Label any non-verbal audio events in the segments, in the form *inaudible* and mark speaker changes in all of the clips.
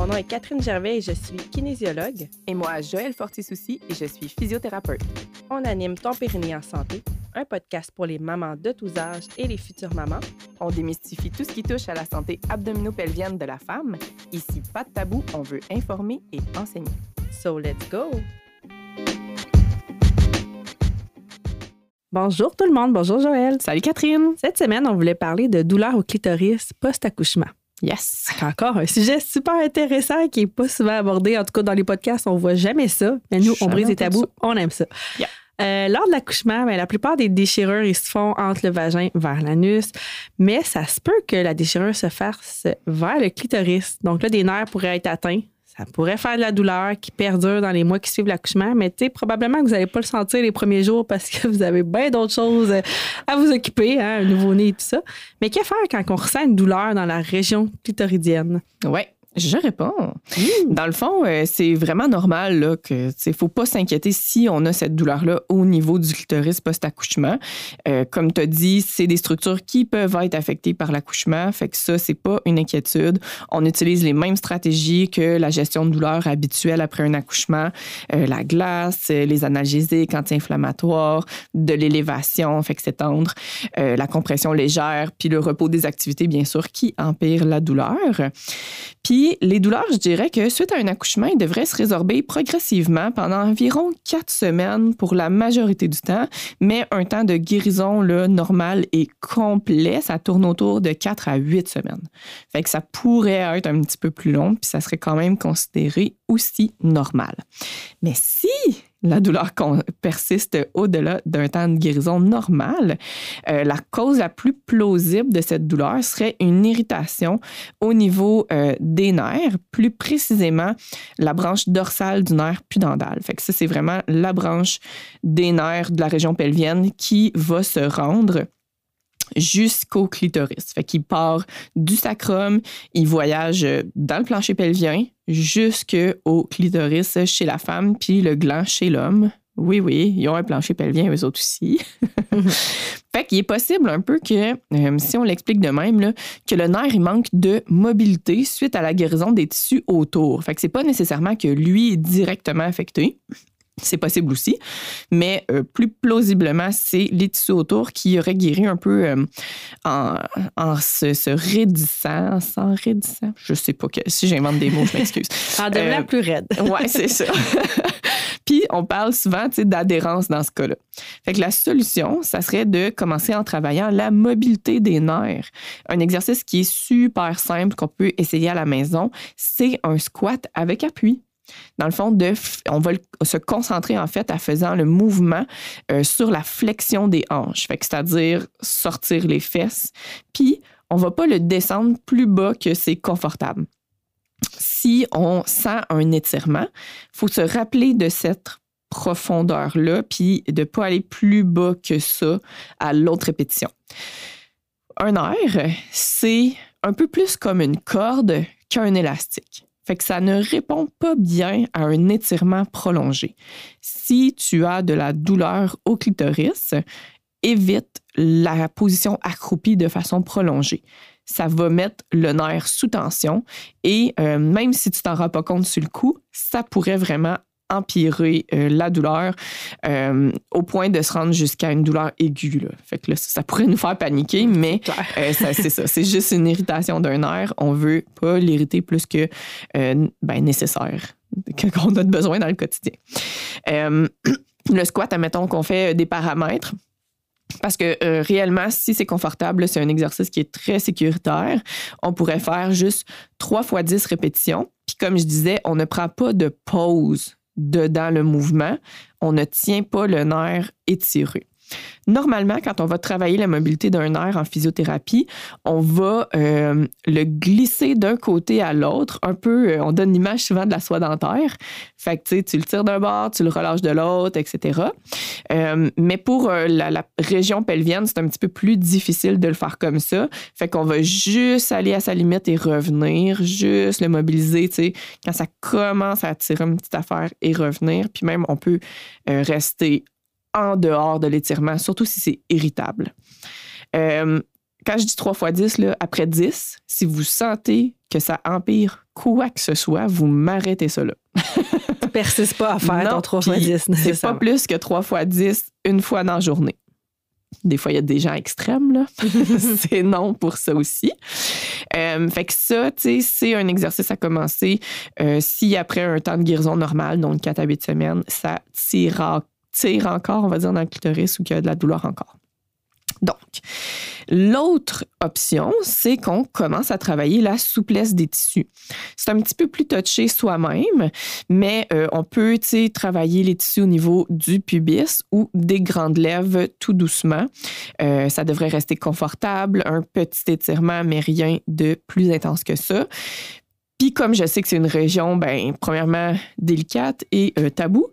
Speaker 1: Mon nom est Catherine Gervais et je suis kinésiologue.
Speaker 2: Et moi, Joël Fortisouci et je suis physiothérapeute.
Speaker 1: On anime Ton Périnée en santé, un podcast pour les mamans de tous âges et les futures mamans.
Speaker 2: On démystifie tout ce qui touche à la santé abdominopelvienne de la femme. Ici, pas de tabou, on veut informer et enseigner.
Speaker 1: So let's go! Bonjour tout le monde, bonjour Joël.
Speaker 2: Salut Catherine.
Speaker 1: Cette semaine, on voulait parler de douleur au clitoris post-accouchement.
Speaker 2: Yes.
Speaker 1: Encore un sujet super intéressant qui n'est pas souvent abordé. En tout cas, dans les podcasts, on voit jamais ça. Mais nous, on brise les tabous, on aime ça. Euh, lors de l'accouchement, ben, la plupart des déchirures ils se font entre le vagin vers l'anus, mais ça se peut que la déchirure se fasse vers le clitoris. Donc là, des nerfs pourraient être atteints. Ça pourrait faire de la douleur qui perdure dans les mois qui suivent l'accouchement, mais probablement que vous n'allez pas le sentir les premiers jours parce que *laughs* vous avez bien d'autres choses à vous occuper, hein, un nouveau-né et tout ça. Mais que faire quand on ressent une douleur dans la région clitoridienne?
Speaker 2: Oui, je réponds. Mmh. Dans le fond, euh, c'est vraiment normal là, que ne faut pas s'inquiéter si on a cette douleur-là au niveau du clitoris post-accouchement. Euh, comme tu as dit, c'est des structures qui peuvent être affectées par l'accouchement. Fait que ça, c'est pas une inquiétude. On utilise les mêmes stratégies que la gestion de douleur habituelle après un accouchement. Euh, la glace, les analgésiques anti-inflammatoires, de l'élévation, fait que s'étendre, la compression légère, puis le repos des activités, bien sûr, qui empire la douleur. Puis les douleurs, je dirais que suite à un accouchement, ils devraient se résorber progressivement pendant environ quatre semaines pour la majorité du temps, mais un temps de guérison là, normal et complet, ça tourne autour de quatre à huit semaines. Fait que ça pourrait être un petit peu plus long, puis ça serait quand même considéré aussi normal. Mais si la douleur persiste au-delà d'un temps de guérison normal, euh, la cause la plus plausible de cette douleur serait une irritation au niveau euh, des nerfs, plus précisément la branche dorsale du nerf pudendal. Fait ça, c'est vraiment la branche des nerfs de la région pelvienne qui va se rendre jusqu'au clitoris. Fait qu'il part du sacrum, il voyage dans le plancher pelvien jusqu'au clitoris chez la femme, puis le gland chez l'homme. Oui, oui, ils ont un plancher pelvien, eux autres aussi. *laughs* fait qu'il est possible un peu que, euh, si on l'explique de même, là, que le nerf il manque de mobilité suite à la guérison des tissus autour. Fait que c'est pas nécessairement que lui est directement affecté, c'est possible aussi, mais euh, plus plausiblement, c'est les tissus autour qui auraient guéri un peu euh, en, en se, se, raidissant, sans raidissant. Je sais pas que, si j'invente des mots, je m'excuse. *laughs*
Speaker 1: en devenant euh, plus raide. *laughs*
Speaker 2: ouais, c'est ça. *laughs* Puis on parle souvent d'adhérence dans ce cas-là. Fait que la solution, ça serait de commencer en travaillant la mobilité des nerfs. Un exercice qui est super simple qu'on peut essayer à la maison, c'est un squat avec appui. Dans le fond, on va se concentrer en fait à faisant le mouvement euh, sur la flexion des hanches, c'est-à-dire sortir les fesses, puis on va pas le descendre plus bas que c'est confortable. Si on sent un étirement, il faut se rappeler de cette profondeur-là, puis de ne pas aller plus bas que ça à l'autre répétition. Un air, c'est un peu plus comme une corde qu'un élastique. Fait que ça ne répond pas bien à un étirement prolongé. Si tu as de la douleur au clitoris, évite la position accroupie de façon prolongée. Ça va mettre le nerf sous tension et euh, même si tu t'en rends pas compte sur le coup, ça pourrait vraiment empirer euh, la douleur euh, au point de se rendre jusqu'à une douleur aiguë. Fait que ça pourrait nous faire paniquer, mais *laughs* euh, c'est ça. C'est juste une irritation d'un nerf. On veut pas l'irriter plus que ben, nécessaire, *laughs* qu'on a besoin dans le quotidien. *clears throat* le squat, admettons qu'on fait des paramètres. Parce que réellement, si c'est confortable, c'est un exercice qui est très sécuritaire. On pourrait faire juste 3 fois 10 répétitions. Puis comme je disais, on ne prend pas de pause dedans le mouvement, on ne tient pas le nerf étiré. Normalement, quand on va travailler la mobilité d'un nerf en physiothérapie, on va euh, le glisser d'un côté à l'autre, un peu, euh, on donne l'image souvent de la soie dentaire. Fait que tu le tires d'un bord, tu le relâches de l'autre, etc. Euh, mais pour la, la, région pelvienne, c'est un petit peu plus difficile de le faire comme ça. Fait qu'on va juste aller à sa limite et revenir, juste le mobiliser, tu sais, quand ça commence à tirer une petite affaire et revenir. Puis même, on peut rester en dehors de l'étirement, surtout si c'est irritable. Euh, quand je dis 3 fois 10, là, après 10, si vous sentez que ça empire quoi que ce soit, vous m'arrêtez ça là.
Speaker 1: tu persistes pas à faire ton 3 x 10.
Speaker 2: C'est pas plus que 3 x 10 une fois dans la journée. Des fois, il y a des gens extrêmes, là. *laughs* c'est non pour ça aussi. Euh, fait que ça, tu sais, c'est un exercice à commencer. Euh, si après un temps de guérison normal, donc 4 à 8 semaines, ça tire, tire encore, on va dire, dans le clitoris ou qu'il y a de la douleur encore. Donc, l'autre option, c'est qu'on commence à travailler la souplesse des tissus. C'est un petit peu plus touché soi-même, mais euh, on peut travailler les tissus au niveau du pubis ou des grandes lèvres tout doucement. Euh, ça devrait rester confortable, un petit étirement, mais rien de plus intense que ça. Puis comme je sais que c'est une région, ben, premièrement, délicate et euh, tabou,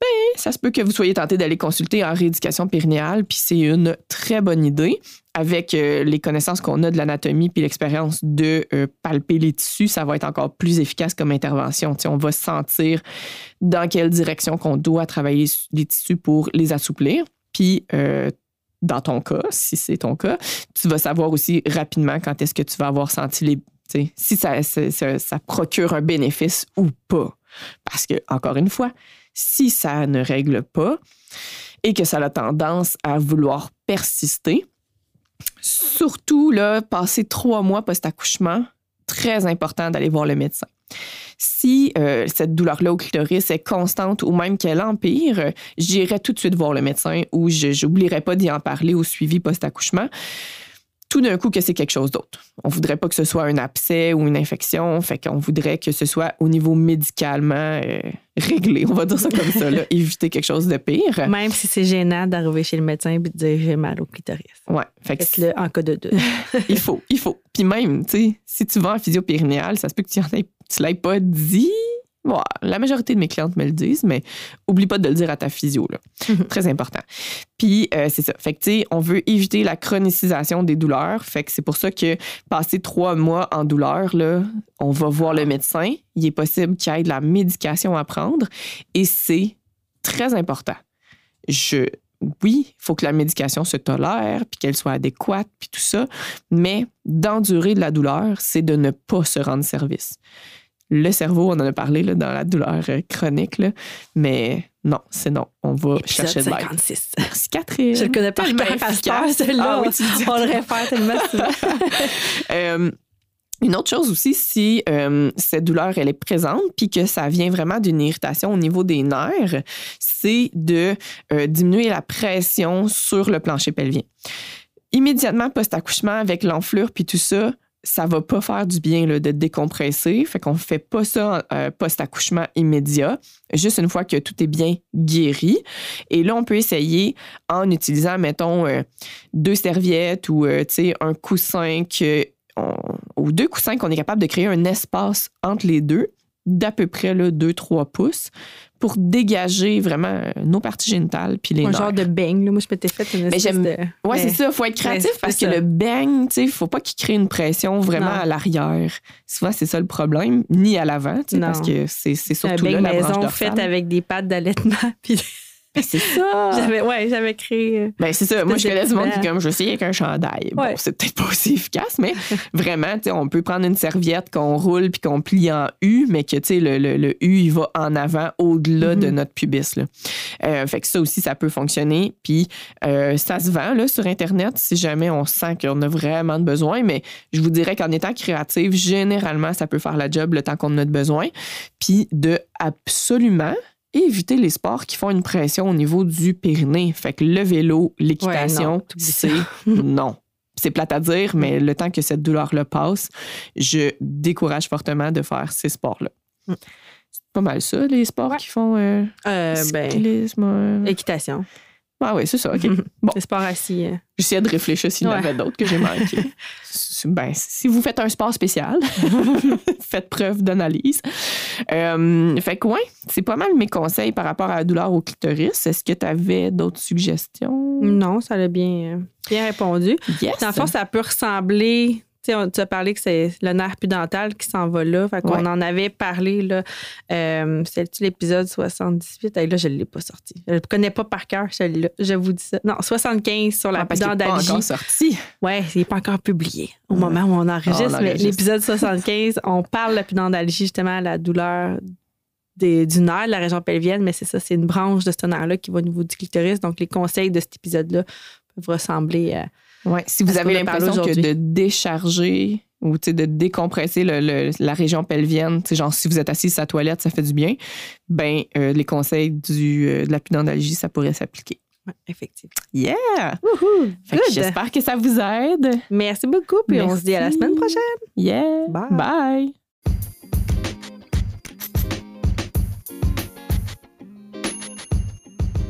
Speaker 2: ben, ça se peut que vous soyez tenté d'aller consulter en rééducation périnéale, puis c'est une très bonne idée. Avec euh, les connaissances qu'on a de l'anatomie puis l'expérience de euh, palper les tissus, ça va être encore plus efficace comme intervention. on va sentir dans quelle direction qu'on doit travailler les tissus pour les assouplir. Puis, euh, dans ton cas, si c'est ton cas, tu vas savoir aussi rapidement quand est-ce que tu vas avoir senti les. Si ça, ça procure un bénéfice ou pas. Parce que, encore une fois, si ça ne règle pas et que ça a tendance à vouloir persister, surtout là, passer trois mois post-accouchement, très important d'aller voir le médecin. Si euh, cette douleur-là au clitoris est constante ou même qu'elle empire, j'irai tout de suite voir le médecin ou je n'oublierai pas d'y en parler au suivi post-accouchement tout d'un coup que c'est quelque chose d'autre. On voudrait pas que ce soit un abcès ou une infection, fait qu'on voudrait que ce soit au niveau médicalement euh, réglé, on va dire ça comme ça, là, *laughs* éviter quelque chose de pire.
Speaker 1: Même si c'est gênant d'arriver chez le médecin et de dire j'ai mal au clitoris.
Speaker 2: Ouais, fait
Speaker 1: que le en cas de deux. *laughs*
Speaker 2: il faut, il faut. Puis même, tu sais, si tu vas en physio ça se peut que tu ne l'aies pas dit la majorité de mes clientes me le disent, mais oublie pas de le dire à ta physio. Là. Mhm. Très important. Puis, euh, c'est ça. Fait que, tu sais, on veut éviter la chronicisation des douleurs. Fait que c'est pour ça que passer trois mois en douleur, là, on va voir le médecin. Il est possible qu'il y ait de la médication à prendre et c'est très important. Je, oui, il faut que la médication se tolère, puis qu'elle soit adéquate, puis tout ça, mais d'endurer de la douleur, c'est de ne pas se rendre service le cerveau, on en a parlé là, dans la douleur euh, chronique, là, mais non, c'est non. On va chercher de l'aide. Merci Catherine.
Speaker 1: Je le connais pas tellement efficace, celui-là. Ah, oui, on, le réfère tellement souvent. *laughs*
Speaker 2: euh, une autre chose aussi, si euh, cette douleur elle est présente puis que ça vient vraiment d'une irritation au niveau des nerfs, c'est de euh, diminuer la pression sur le plancher pelvien. Immédiatement post-accouchement avec l'enflure puis tout ça, ça va pas faire du bien de décompresser. Fait qu'on fait pas ça euh, post-accouchement immédiat, juste une fois que tout est bien guéri. Et là, on peut essayer en utilisant, mettons, euh, deux serviettes ou euh, un coussin ou deux coussins qu'on est capable de créer un espace entre les deux d'à peu près 2-3 pouces pour dégager vraiment euh, nos parties génitales puis les
Speaker 1: Un genre de bang. Là. Moi, je m'étais fait une espèce de...
Speaker 2: Ouais, c'est ça. Il faut être créatif parce que le bang, il ne faut pas qu'il crée une pression vraiment à l'arrière. Souvent, c'est ça le problème. Ni à l'avant, parce que c'est surtout
Speaker 1: un
Speaker 2: là la
Speaker 1: maison faite avec des pattes d'allaitement *laughs* puis
Speaker 2: ben, c'est ça. *laughs*
Speaker 1: J'avais, ouais, j'avais créé. Euh,
Speaker 2: ben, c'est ça. Moi, je connais du monde qui, comme, je sais, avec un chandail. Bon, c'est peut-être pas aussi efficace, mais *laughs* vraiment, tu sais, on peut prendre une serviette qu'on roule puis qu'on plie en U, mais que, tu sais, le, le, U, il va en avant au-delà de mm-hmm. notre pubis, là. Euh, fait que ça aussi, ça peut fonctionner. Puis, euh, ça se vend, là, sur Internet, si jamais on sent qu'on a vraiment de besoin. Mais je vous dirais qu'en étant créative, généralement, ça peut faire la job le temps qu'on en a de besoin. Puis, de absolument et éviter les sports qui font une pression au niveau du périnée. Fait que le vélo, l'équitation, c'est *laughs* non. C'est plate à dire, mais le temps que cette douleur-là passe, je décourage fortement de faire ces sports-là. Mm. C'est pas mal ça, les sports qui font euh,
Speaker 1: euh, ben, euh. équitation.
Speaker 2: Ah oui, c'est ça, OK. Bon.
Speaker 1: C'est sport assis.
Speaker 2: J'essayais de réfléchir s'il y en avait d'autres que j'ai manqué. *laughs* ben, si vous faites un sport spécial, *laughs* faites preuve d'analyse. Euh, fait que, ouais, c'est pas mal mes conseils par rapport à la douleur au clitoris. Est-ce que tu avais d'autres suggestions?
Speaker 1: Non, ça l'a bien, bien répondu. Dans le fond, ça peut ressembler tu as parlé que c'est le nerf pudental qui s'en va là. Fait qu'on en avait parlé, là. Euh, c'est l'épisode 78. là, je ne l'ai pas sorti. Je ne le connais pas par cœur, celui-là. Je vous dis ça. Non, 75 sur la ah, pudendalgie.
Speaker 2: pas encore sorti.
Speaker 1: Oui, il n'est pas encore publié au moment où on enregistre. mais l'épisode 75, *laughs* on parle de la pudendalgie, justement, la douleur des, du nerf de la région pelvienne, mais c'est ça, c'est une branche de ce nerf-là qui va au niveau du clitoris. Donc, les conseils de cet épisode-là peuvent ressembler à
Speaker 2: Ouais, si vous avez l'impression que de décharger ou de décompresser la région pelvienne, genre si vous êtes assis sur la toilette, ça fait du bien, ben euh, les conseils du, euh, de la pudendalgie, ça pourrait s'appliquer.
Speaker 1: Effectivement.
Speaker 2: Yeah! J'espère que ça vous aide.
Speaker 1: Merci beaucoup, puis on se dit à la semaine prochaine.
Speaker 2: Yeah! Bye! Bye.